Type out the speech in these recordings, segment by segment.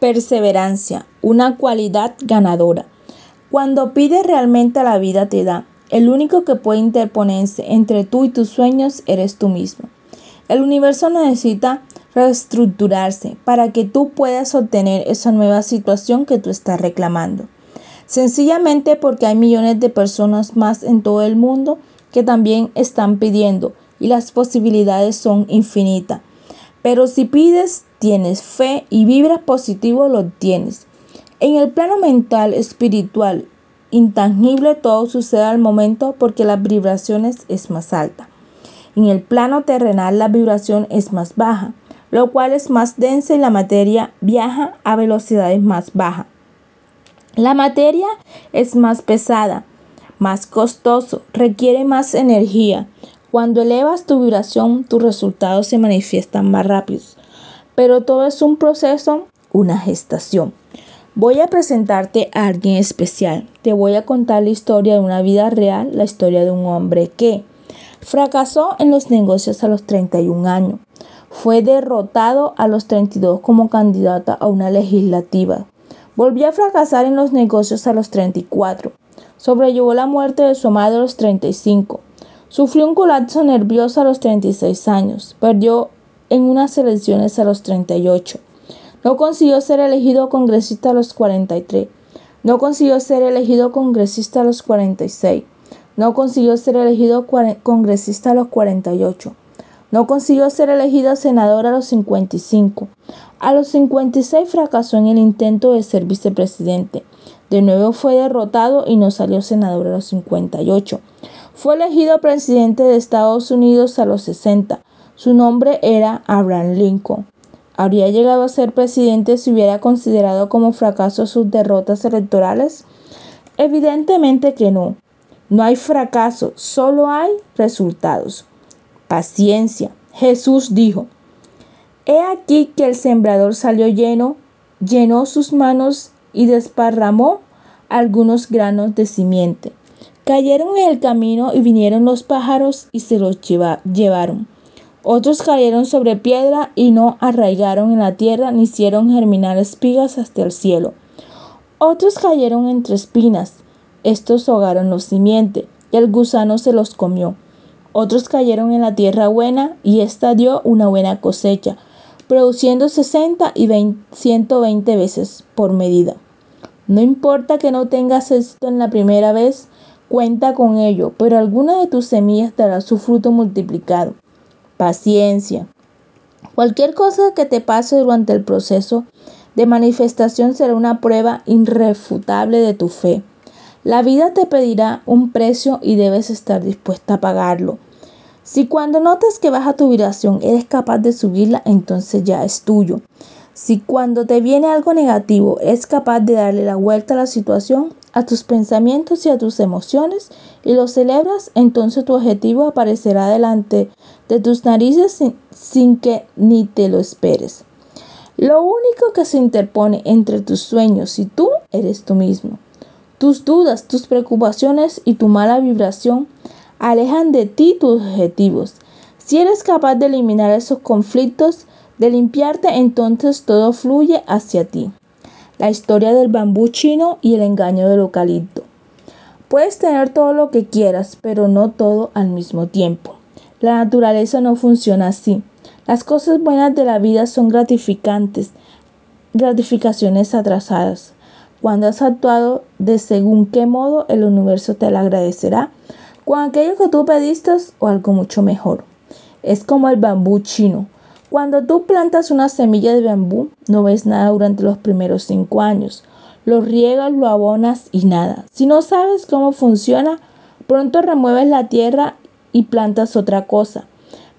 Perseverancia, una cualidad ganadora. Cuando pides realmente a la vida te da. El único que puede interponerse entre tú y tus sueños eres tú mismo. El universo necesita reestructurarse para que tú puedas obtener esa nueva situación que tú estás reclamando. Sencillamente porque hay millones de personas más en todo el mundo que también están pidiendo y las posibilidades son infinitas. Pero si pides, tienes fe y vibras positivo, lo tienes. En el plano mental, espiritual, intangible, todo sucede al momento porque las vibraciones es más alta. En el plano terrenal, la vibración es más baja, lo cual es más densa y la materia viaja a velocidades más bajas. La materia es más pesada, más costoso, requiere más energía, cuando elevas tu vibración, tus resultados se manifiestan más rápidos. Pero todo es un proceso, una gestación. Voy a presentarte a alguien especial. Te voy a contar la historia de una vida real, la historia de un hombre que fracasó en los negocios a los 31 años. Fue derrotado a los 32 como candidata a una legislativa. Volvió a fracasar en los negocios a los 34. Sobrellevó la muerte de su madre a los 35. Sufrió un colapso nervioso a los 36 años. Perdió en unas elecciones a los 38. No consiguió ser elegido congresista a los 43. No consiguió ser elegido congresista a los 46. No consiguió ser elegido congresista a los 48. No consiguió ser elegido senador a los 55. A los 56 fracasó en el intento de ser vicepresidente. De nuevo fue derrotado y no salió senador a los 58. Fue elegido presidente de Estados Unidos a los 60. Su nombre era Abraham Lincoln. ¿Habría llegado a ser presidente si hubiera considerado como fracaso sus derrotas electorales? Evidentemente que no. No hay fracaso, solo hay resultados. Paciencia. Jesús dijo, He aquí que el sembrador salió lleno, llenó sus manos y desparramó algunos granos de simiente. Cayeron en el camino y vinieron los pájaros y se los llevaron. Otros cayeron sobre piedra y no arraigaron en la tierra ni hicieron germinar espigas hasta el cielo. Otros cayeron entre espinas. Estos ahogaron los simientes y el gusano se los comió. Otros cayeron en la tierra buena y ésta dio una buena cosecha, produciendo 60 y 120 veces por medida. No importa que no tengas éxito en la primera vez, Cuenta con ello, pero alguna de tus semillas dará su fruto multiplicado. Paciencia. Cualquier cosa que te pase durante el proceso de manifestación será una prueba irrefutable de tu fe. La vida te pedirá un precio y debes estar dispuesta a pagarlo. Si cuando notas que baja tu vibración eres capaz de subirla, entonces ya es tuyo. Si cuando te viene algo negativo eres capaz de darle la vuelta a la situación, a tus pensamientos y a tus emociones y lo celebras, entonces tu objetivo aparecerá delante de tus narices sin, que ni te lo esperes. Lo único que se interpone entre tus sueños y tú eres tú mismo. Tus dudas, tus preocupaciones y tu mala vibración alejan de ti tus objetivos. Si eres capaz de eliminar esos conflictos, de limpiarte, entonces todo fluye hacia ti la historia del bambú chino y el engaño del eucalipto. Puedes tener todo lo que quieras, pero no todo al mismo tiempo. La naturaleza no funciona así. Las cosas buenas de la vida son gratificantes, gratificaciones atrasadas. Cuando has actuado de según qué modo, el universo te lo agradecerá con aquello que tú pediste o algo mucho mejor. Es como el bambú chino. Cuando tú plantas una semilla de bambú, no ves nada durante los primeros cinco años. Lo riegas, lo abonas y nada. Si no sabes cómo funciona, pronto remueves la tierra y plantas otra cosa.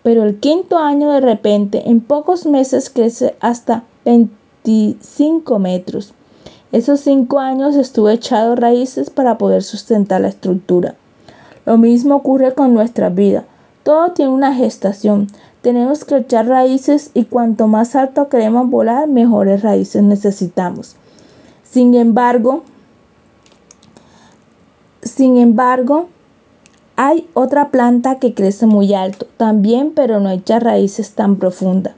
Pero el quinto año de repente, en pocos meses crece hasta 25 metros. Esos cinco años estuve echado raíces para poder sustentar la estructura. Lo mismo ocurre con nuestra vida. Todo tiene una gestación. Tenemos que echar raíces y cuanto más alto queremos volar, mejores raíces necesitamos. Sin embargo, sin embargo, hay otra planta que crece muy alto también, pero no echa raíces tan profundas.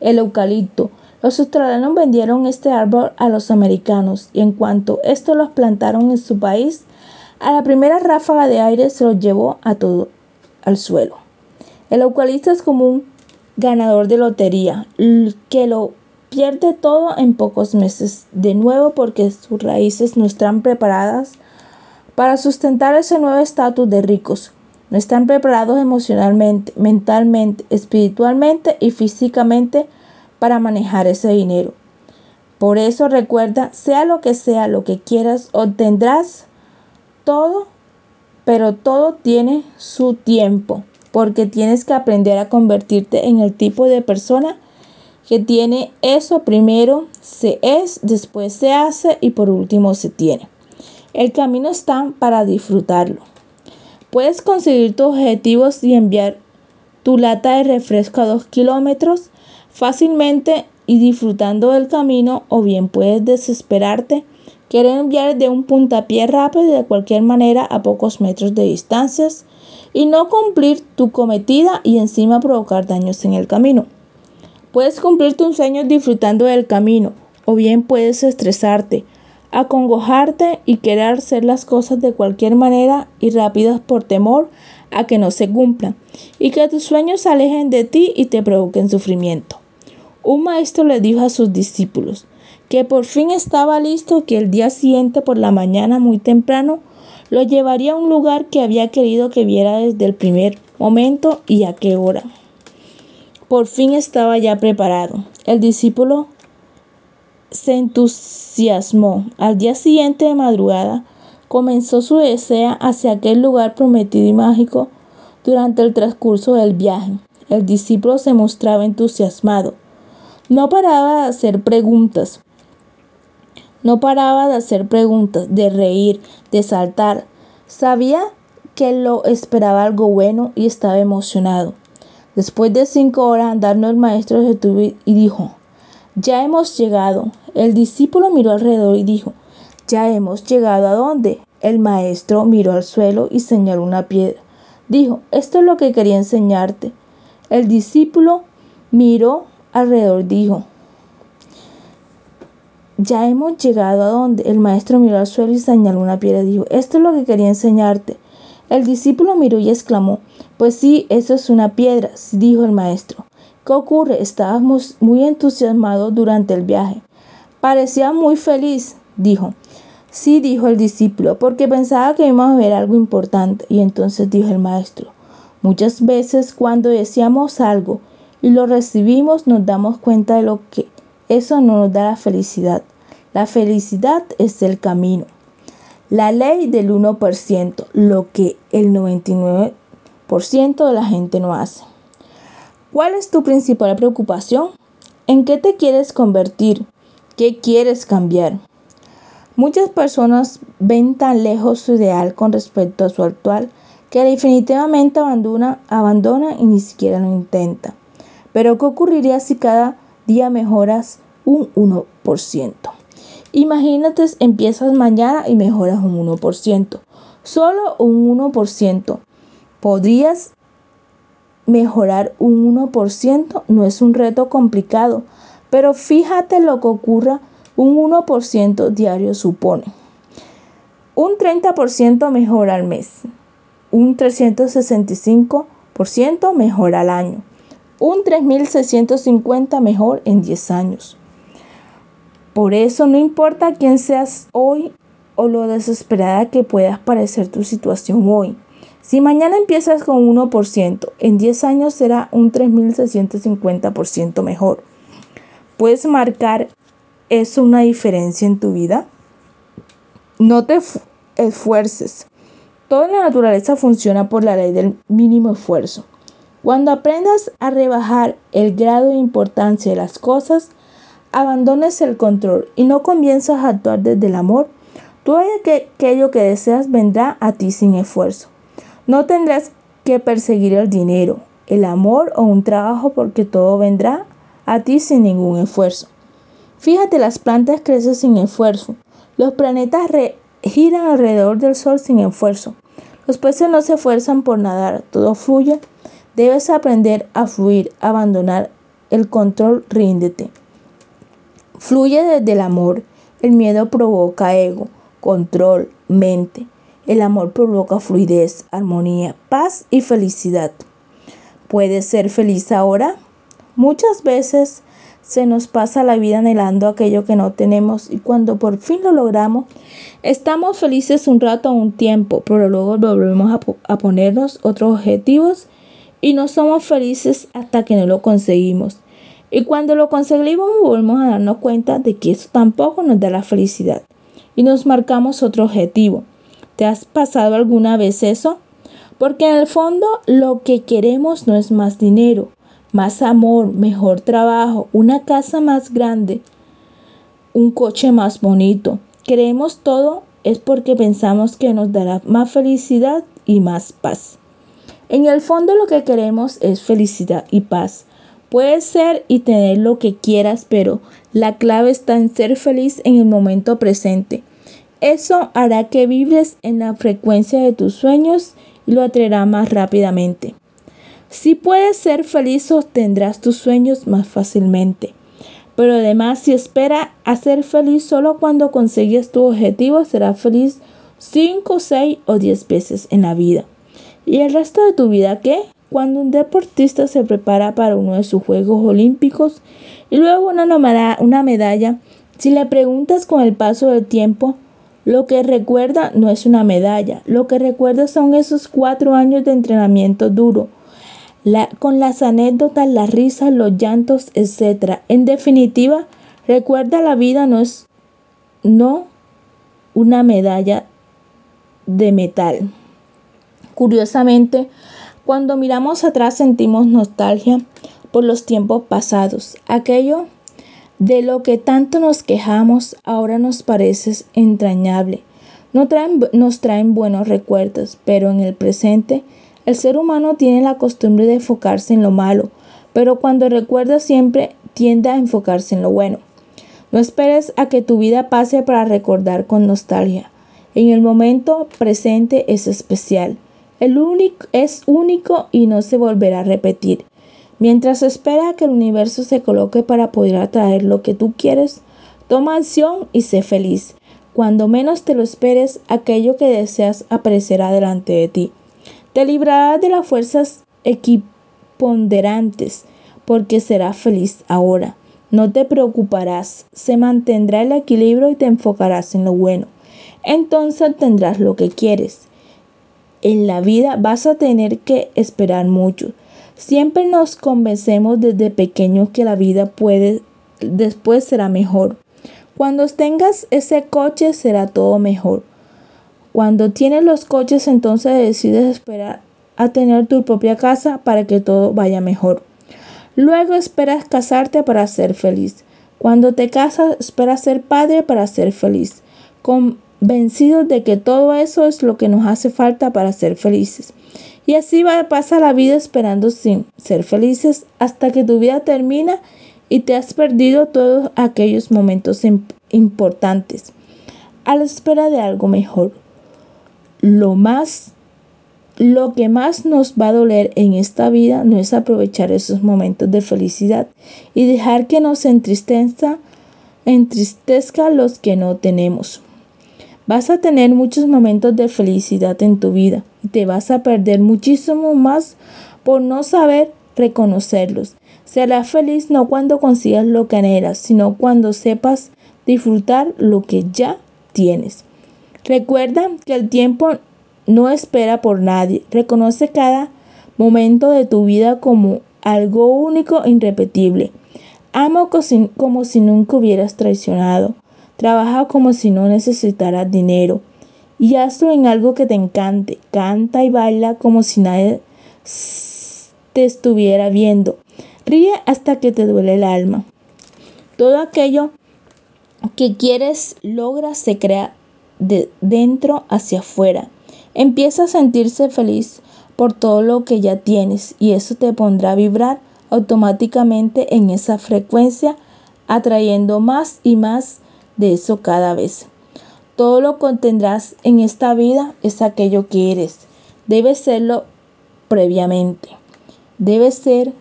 El eucalipto. Los australianos vendieron este árbol a los americanos y en cuanto estos los plantaron en su país, a la primera ráfaga de aire se los llevó a todo al suelo. El eucalipto es como un ganador de lotería que lo pierde todo en pocos meses, de nuevo porque sus raíces no están preparadas para sustentar ese nuevo estatus de ricos. No están preparados emocionalmente, mentalmente, espiritualmente y físicamente para manejar ese dinero. Por eso recuerda, sea lo que sea lo que quieras, obtendrás todo, pero todo tiene su tiempo, porque tienes que aprender a convertirte en el tipo de persona que tiene eso primero se es, después se hace y por último se tiene. El camino está para disfrutarlo. Puedes conseguir tus objetivos y enviar tu lata de refresco a dos kilómetros fácilmente y disfrutando del camino o bien puedes desesperarte, querer enviar de un puntapié rápido de cualquier manera a pocos metros de distancias y no cumplir tu cometida y encima provocar daños en el camino. Puedes cumplir tus sueños disfrutando del camino o bien puedes estresarte, acongojarte y querer hacer las cosas de cualquier manera y rápidas por temor a que no se cumplan y que tus sueños se alejen de ti y te provoquen sufrimiento. Un maestro le dijo a sus discípulos que por fin estaba listo, que el día siguiente por la mañana muy temprano lo llevaría a un lugar que había querido que viera desde el primer momento y a qué hora. Por fin estaba ya preparado. El discípulo se entusiasmó. Al día siguiente de madrugada comenzó su desea hacia aquel lugar prometido y mágico durante el transcurso del viaje. El discípulo se mostraba entusiasmado no paraba de hacer preguntas. No paraba de hacer preguntas, de reír, de saltar. Sabía que lo esperaba algo bueno y estaba emocionado. Después de cinco horas andando el maestro se detuvo y dijo, ya hemos llegado. El discípulo miró alrededor y dijo, ya hemos llegado a dónde? El maestro miró al suelo y señaló una piedra. Dijo, esto es lo que quería enseñarte. El discípulo miró alrededor dijo, ya hemos llegado a donde el maestro miró al suelo y señaló una piedra y dijo, esto es lo que quería enseñarte. El discípulo miró y exclamó, pues sí, eso es una piedra, dijo el maestro. ¿Qué ocurre? Estábamos muy entusiasmados durante el viaje. Parecía muy feliz, dijo. Sí, dijo el discípulo, porque pensaba que íbamos a ver algo importante. Y entonces dijo el maestro, muchas veces cuando decíamos algo y lo recibimos, nos damos cuenta de lo que eso no nos da la felicidad. La felicidad es el camino. La ley del 1%, lo que el 99% de la gente no hace. ¿Cuál es tu principal preocupación? ¿En qué te quieres convertir? ¿Qué quieres cambiar? Muchas personas ven tan lejos su ideal con respecto a su actual que definitivamente abandona, abandona y ni siquiera lo intenta. Pero ¿qué ocurriría si cada día mejoras un 1%? Imagínate, empiezas mañana y mejoras un 1%. Solo un 1%. ¿Podrías mejorar un 1%? No es un reto complicado, pero fíjate lo que ocurra un 1% diario supone. Un 30% mejora al mes. Un 365% mejora al año un 3650 mejor en 10 años. Por eso no importa quién seas hoy o lo desesperada que puedas parecer tu situación hoy. Si mañana empiezas con 1%, en 10 años será un 3650% mejor. ¿Puedes marcar eso una diferencia en tu vida? No te esfuerces. Toda la naturaleza funciona por la ley del mínimo esfuerzo. Cuando aprendas a rebajar el grado de importancia de las cosas, abandones el control y no comienzas a actuar desde el amor, todo aquello que deseas vendrá a ti sin esfuerzo. No tendrás que perseguir el dinero, el amor o un trabajo porque todo vendrá a ti sin ningún esfuerzo. Fíjate, las plantas crecen sin esfuerzo. Los planetas giran alrededor del Sol sin esfuerzo. Los peces no se esfuerzan por nadar, todo fluye Debes aprender a fluir, abandonar el control, ríndete. fluye desde el amor. El miedo provoca ego, control, mente. El amor provoca fluidez, armonía, paz y felicidad. ¿Puedes ser feliz ahora? Muchas veces se nos pasa la vida anhelando aquello que no tenemos y cuando por fin lo logramos, estamos felices un rato o un tiempo, pero luego volvemos a, a, ponernos otros objetivos y no somos felices hasta que no lo conseguimos. Y cuando lo conseguimos volvemos a darnos cuenta de que eso tampoco nos da la felicidad y nos marcamos otro objetivo. ¿Te has pasado alguna vez eso? Porque en el fondo lo que queremos no es más dinero, más amor, mejor trabajo, una casa más grande, un coche más bonito. Queremos todo es porque pensamos que nos dará más felicidad y más paz. En el fondo lo que queremos es felicidad y paz. Puedes ser y tener lo que quieras, pero la clave está en ser feliz en el momento presente. Eso hará que vibres en la frecuencia de tus sueños y lo atraerá más rápidamente. Si puedes ser feliz, obtendrás tus sueños más fácilmente. Pero además, si espera a ser feliz solo cuando consigues tu objetivo, serás feliz 5, 6 o 10 veces en la vida. ¿Y el resto de tu vida qué? Cuando un deportista se prepara para uno de sus Juegos Olímpicos y luego una, una medalla, si le preguntas con el paso del tiempo, lo que recuerda no es una medalla, lo que recuerda son esos cuatro años de entrenamiento duro, con las anécdotas, las risas, los llantos, etc. En definitiva, recuerda la vida no es no una medalla de metal. Curiosamente, cuando miramos atrás sentimos nostalgia por los tiempos pasados. Aquello de lo que tanto nos quejamos ahora nos parece entrañable. No traen, nos traen buenos recuerdos, pero en el presente el ser humano tiene la costumbre de enfocarse en lo malo, pero cuando recuerda siempre tiende a enfocarse en lo bueno. No esperes a que tu vida pase para recordar con nostalgia. En el momento presente es especial. El único es único y no se volverá a repetir. Mientras espera que el universo se coloque para poder atraer lo que tú quieres, toma acción y sé feliz. Cuando menos te lo esperes, aquello que deseas aparecerá delante de ti. Te librarás de las fuerzas equiponderantes, porque serás feliz ahora. No te preocuparás, se mantendrá el equilibrio y te enfocarás en lo bueno. Entonces tendrás lo que quieres. En la vida vas a tener que esperar mucho. Siempre nos convencemos desde pequeños que la vida puede después será mejor. Cuando tengas ese coche será todo mejor. Cuando tienes los coches, entonces decides esperar a tener tu propia casa para que todo vaya mejor. Luego esperas casarte para ser feliz. Cuando te casas, esperas ser padre para ser feliz, convencidos de que todo eso es lo que nos hace falta para ser felices. Y así va, pasa la vida esperando sin ser felices hasta que tu vida termina y te has perdido todos aquellos momentos importantes a la espera de algo mejor lo más lo que más nos va a doler en esta vida no es aprovechar esos momentos de felicidad y dejar que nos entristezca, entristezca los que no tenemos. Vas a tener muchos momentos de felicidad en tu vida y te vas a perder muchísimo más por no saber reconocerlos. Serás feliz no cuando consigas lo que anhelas, sino cuando sepas disfrutar lo que ya tienes. Recuerda que el tiempo no espera por nadie. Reconoce cada momento de tu vida como algo único e irrepetible. Ama como si nunca hubieras traicionado. Trabaja como si no necesitaras dinero. Y hazlo en algo que te encante. Canta y baila como si nadie te estuviera viendo. Ríe hasta que te duele el alma. Todo aquello que quieres logra se crea de dentro hacia afuera. Empieza a sentirse feliz por todo lo que ya tienes y eso te pondrá a vibrar automáticamente en esa frecuencia, atrayendo más y más de eso cada vez. Todo lo que tendrás en esta vida es aquello que eres. Debes serlo previamente. Debes ser,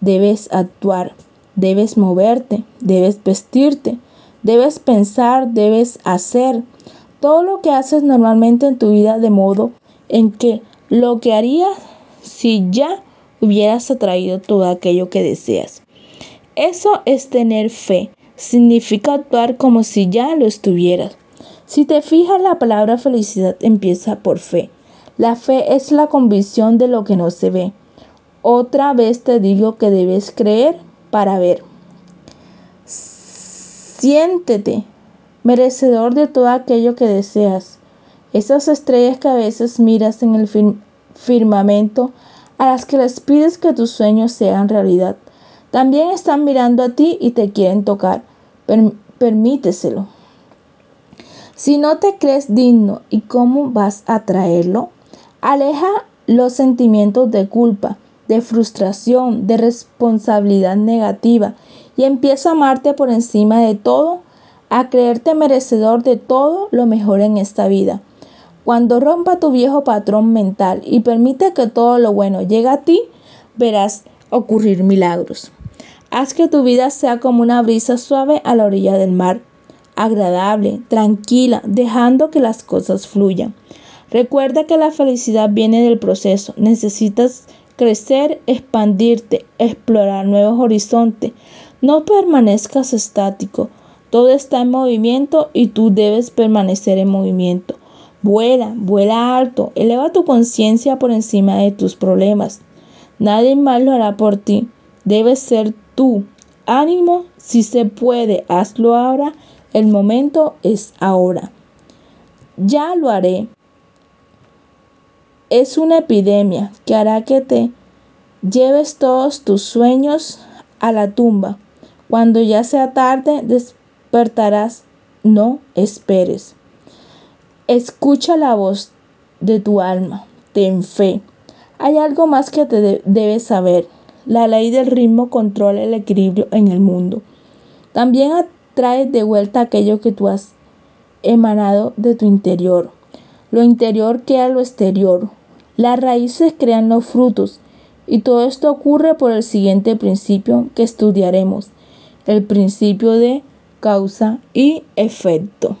debes actuar, debes moverte, debes vestirte, debes pensar, debes hacer. Todo lo que haces normalmente en tu vida de modo en que lo que harías si ya hubieras atraído todo aquello que deseas. Eso es tener fe. Significa actuar como si ya lo estuvieras. Si te fijas, la palabra felicidad empieza por fe. La fe es la convicción de lo que no se ve. Otra vez te digo que debes creer para ver. Siéntete merecedor de todo aquello que deseas. Esas estrellas que a veces miras en el firmamento, a las que les pides que tus sueños sean realidad, también están mirando a ti y te quieren tocar. permíteselo. Si no te crees digno y cómo vas a traerlo, aleja los sentimientos de culpa, de frustración, de responsabilidad negativa y empieza a amarte por encima de todo, a creerte merecedor de todo lo mejor en esta vida. Cuando rompa tu viejo patrón mental y permite que todo lo bueno llegue a ti, verás ocurrir milagros. Haz que tu vida sea como una brisa suave a la orilla del mar, agradable, tranquila, dejando que las cosas fluyan. Recuerda que la felicidad viene del proceso. Necesitas crecer, expandirte, explorar nuevos horizontes, no permanezcas estático. Todo está en movimiento y tú debes permanecer en movimiento. Vuela, vuela alto, eleva tu conciencia por encima de tus problemas. Nadie más lo hará por ti. Debes ser tú. Ánimo, si se puede, hazlo ahora. El momento es ahora. Ya lo haré. Es una epidemia que hará que te lleves todos tus sueños a la tumba. Cuando ya sea tarde, despertarás. No esperes. Escucha la voz de tu alma. Ten fe. Hay algo más que te debes saber. La ley del ritmo controla el equilibrio en el mundo. También atrae de vuelta aquello que tú has emanado de tu interior. Lo interior queda lo exterior. Las raíces crean los frutos. Y todo esto ocurre por el siguiente principio que estudiaremos el principio de causa y efecto.